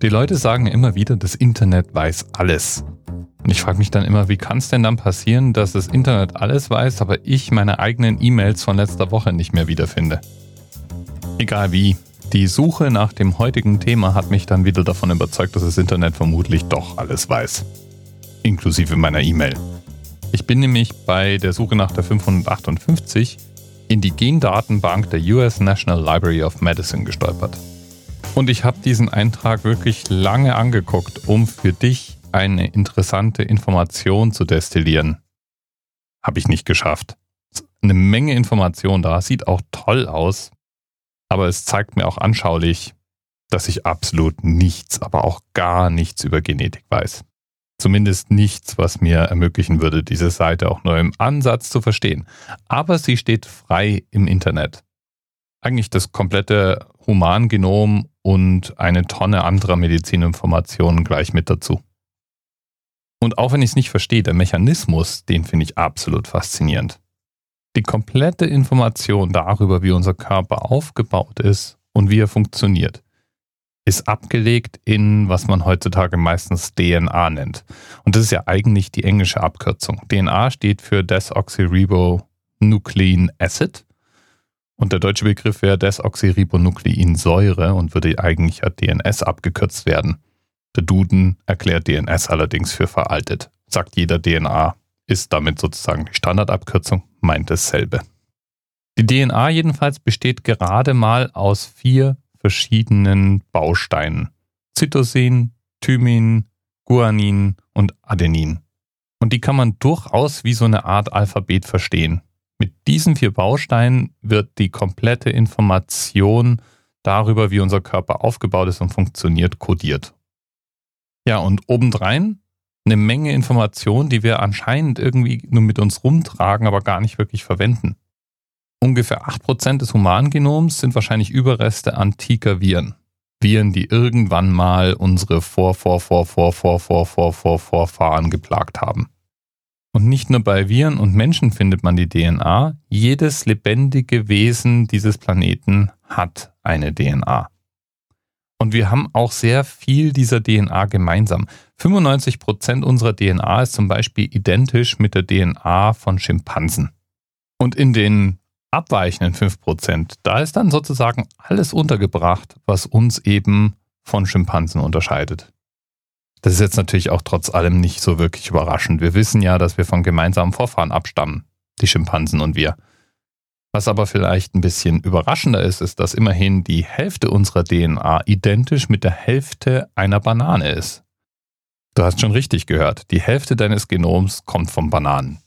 Die Leute sagen immer wieder, das Internet weiß alles. Und ich frage mich dann immer, wie kann es denn dann passieren, dass das Internet alles weiß, aber ich meine eigenen E-Mails von letzter Woche nicht mehr wiederfinde? Egal wie, die Suche nach dem heutigen Thema hat mich dann wieder davon überzeugt, dass das Internet vermutlich doch alles weiß. Inklusive meiner E-Mail. Ich bin nämlich bei der Suche nach der 558 in die Gendatenbank der US National Library of Medicine gestolpert. Und ich habe diesen Eintrag wirklich lange angeguckt, um für dich eine interessante Information zu destillieren. Habe ich nicht geschafft. Eine Menge Information da, sieht auch toll aus, aber es zeigt mir auch anschaulich, dass ich absolut nichts, aber auch gar nichts über Genetik weiß. Zumindest nichts, was mir ermöglichen würde, diese Seite auch nur im Ansatz zu verstehen. Aber sie steht frei im Internet. Eigentlich das komplette Humangenom und eine Tonne anderer Medizininformationen gleich mit dazu. Und auch wenn ich es nicht verstehe, der Mechanismus, den finde ich absolut faszinierend. Die komplette Information darüber, wie unser Körper aufgebaut ist und wie er funktioniert, ist abgelegt in, was man heutzutage meistens DNA nennt. Und das ist ja eigentlich die englische Abkürzung. DNA steht für Desoxyribonuclein Acid. Und der deutsche Begriff wäre Desoxyribonukleinsäure und würde eigentlich ja DNS abgekürzt werden. Der Duden erklärt DNS allerdings für veraltet. Sagt jeder DNA, ist damit sozusagen die Standardabkürzung, meint dasselbe. Die DNA jedenfalls besteht gerade mal aus vier verschiedenen Bausteinen. Cytosin, Thymin, Guanin und Adenin. Und die kann man durchaus wie so eine Art Alphabet verstehen. Mit diesen vier Bausteinen wird die komplette Information darüber, wie unser Körper aufgebaut ist und funktioniert, kodiert. Ja, und obendrein eine Menge Information, die wir anscheinend irgendwie nur mit uns rumtragen, aber gar nicht wirklich verwenden. Ungefähr 8% des Humangenoms sind wahrscheinlich Überreste antiker Viren. Viren, die irgendwann mal unsere Vor, Vor, Vor, Vor, Vor, Vor, Vor, Vor, Vorfahren geplagt haben. Und nicht nur bei Viren und Menschen findet man die DNA. Jedes lebendige Wesen dieses Planeten hat eine DNA. Und wir haben auch sehr viel dieser DNA gemeinsam. 95% unserer DNA ist zum Beispiel identisch mit der DNA von Schimpansen. Und in den abweichenden 5%, da ist dann sozusagen alles untergebracht, was uns eben von Schimpansen unterscheidet. Das ist jetzt natürlich auch trotz allem nicht so wirklich überraschend. Wir wissen ja, dass wir von gemeinsamen Vorfahren abstammen, die Schimpansen und wir. Was aber vielleicht ein bisschen überraschender ist, ist, dass immerhin die Hälfte unserer DNA identisch mit der Hälfte einer Banane ist. Du hast schon richtig gehört, die Hälfte deines Genoms kommt von Bananen.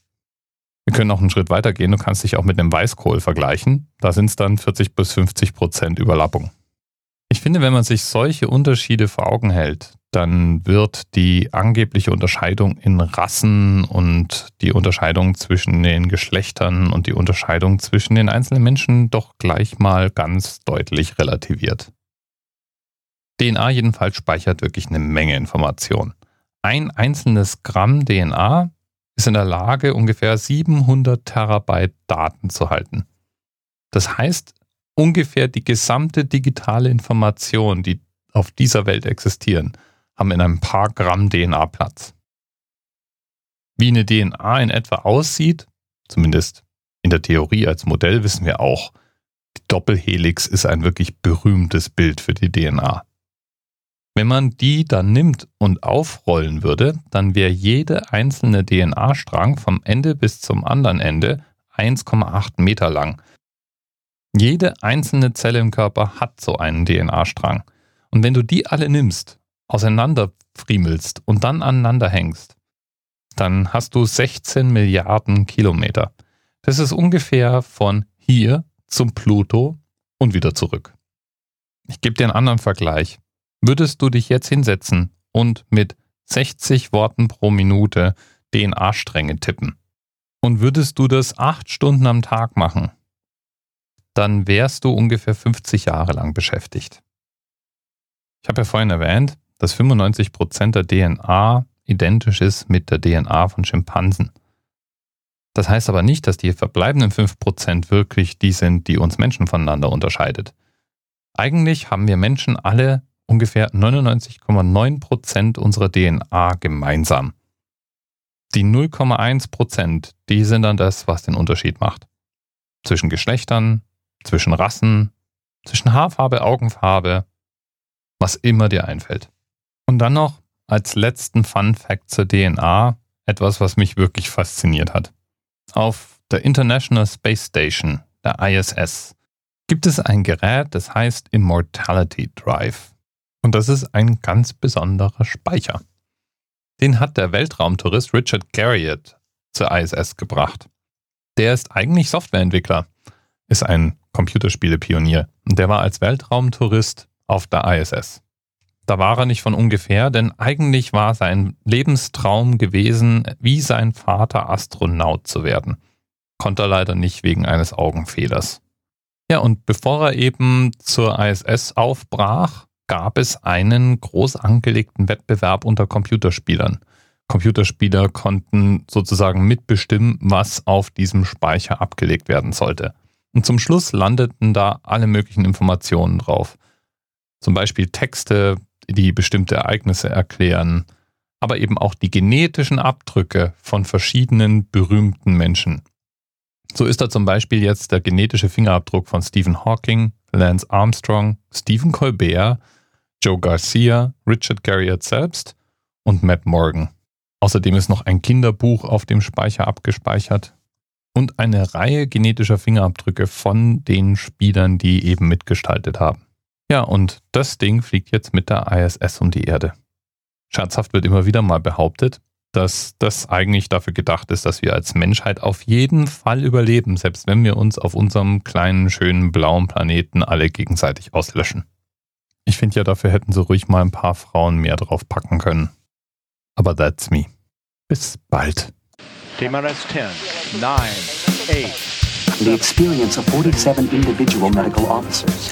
Wir können noch einen Schritt weiter gehen. Du kannst dich auch mit einem Weißkohl vergleichen. Da sind es dann 40 bis 50 Prozent Überlappung. Ich finde, wenn man sich solche Unterschiede vor Augen hält, dann wird die angebliche Unterscheidung in Rassen und die Unterscheidung zwischen den Geschlechtern und die Unterscheidung zwischen den einzelnen Menschen doch gleich mal ganz deutlich relativiert. DNA jedenfalls speichert wirklich eine Menge Information. Ein einzelnes Gramm DNA ist in der Lage, ungefähr 700 Terabyte Daten zu halten. Das heißt, ungefähr die gesamte digitale Information, die auf dieser Welt existieren, haben in ein paar Gramm DNA Platz. Wie eine DNA in etwa aussieht, zumindest in der Theorie als Modell wissen wir auch, die Doppelhelix ist ein wirklich berühmtes Bild für die DNA. Wenn man die dann nimmt und aufrollen würde, dann wäre jede einzelne DNA-Strang vom Ende bis zum anderen Ende 1,8 Meter lang. Jede einzelne Zelle im Körper hat so einen DNA-Strang. Und wenn du die alle nimmst, auseinanderfriemelst und dann aneinander hängst, dann hast du 16 Milliarden Kilometer. Das ist ungefähr von hier zum Pluto und wieder zurück. Ich gebe dir einen anderen Vergleich. Würdest du dich jetzt hinsetzen und mit 60 Worten pro Minute DNA-Stränge tippen und würdest du das acht Stunden am Tag machen, dann wärst du ungefähr 50 Jahre lang beschäftigt. Ich habe ja vorhin erwähnt, dass 95% der DNA identisch ist mit der DNA von Schimpansen. Das heißt aber nicht, dass die verbleibenden 5% wirklich die sind, die uns Menschen voneinander unterscheidet. Eigentlich haben wir Menschen alle ungefähr 99,9% unserer DNA gemeinsam. Die 0,1%, die sind dann das, was den Unterschied macht. Zwischen Geschlechtern, zwischen Rassen, zwischen Haarfarbe, Augenfarbe, was immer dir einfällt. Und dann noch als letzten Fun Fact zur DNA etwas, was mich wirklich fasziniert hat. Auf der International Space Station, der ISS, gibt es ein Gerät, das heißt Immortality Drive. Und das ist ein ganz besonderer Speicher. Den hat der Weltraumtourist Richard Garriott zur ISS gebracht. Der ist eigentlich Softwareentwickler, ist ein Computerspiele-Pionier und der war als Weltraumtourist auf der ISS. Da war er nicht von ungefähr, denn eigentlich war sein Lebenstraum gewesen, wie sein Vater Astronaut zu werden. Konnte er leider nicht wegen eines Augenfehlers. Ja, und bevor er eben zur ISS aufbrach, gab es einen groß angelegten Wettbewerb unter Computerspielern. Computerspieler konnten sozusagen mitbestimmen, was auf diesem Speicher abgelegt werden sollte. Und zum Schluss landeten da alle möglichen Informationen drauf. Zum Beispiel Texte, die bestimmte Ereignisse erklären, aber eben auch die genetischen Abdrücke von verschiedenen berühmten Menschen. So ist da zum Beispiel jetzt der genetische Fingerabdruck von Stephen Hawking, Lance Armstrong, Stephen Colbert, Joe Garcia, Richard Garriott selbst und Matt Morgan. Außerdem ist noch ein Kinderbuch auf dem Speicher abgespeichert und eine Reihe genetischer Fingerabdrücke von den Spielern, die eben mitgestaltet haben. Ja, und das Ding fliegt jetzt mit der ISS um die Erde. Scherzhaft wird immer wieder mal behauptet, dass das eigentlich dafür gedacht ist, dass wir als Menschheit auf jeden Fall überleben, selbst wenn wir uns auf unserem kleinen, schönen blauen Planeten alle gegenseitig auslöschen. Ich finde ja, dafür hätten sie ruhig mal ein paar Frauen mehr drauf packen können. Aber that's me. Bis bald. TMRS 10, 9, 8. The experience of 47 individual medical officers.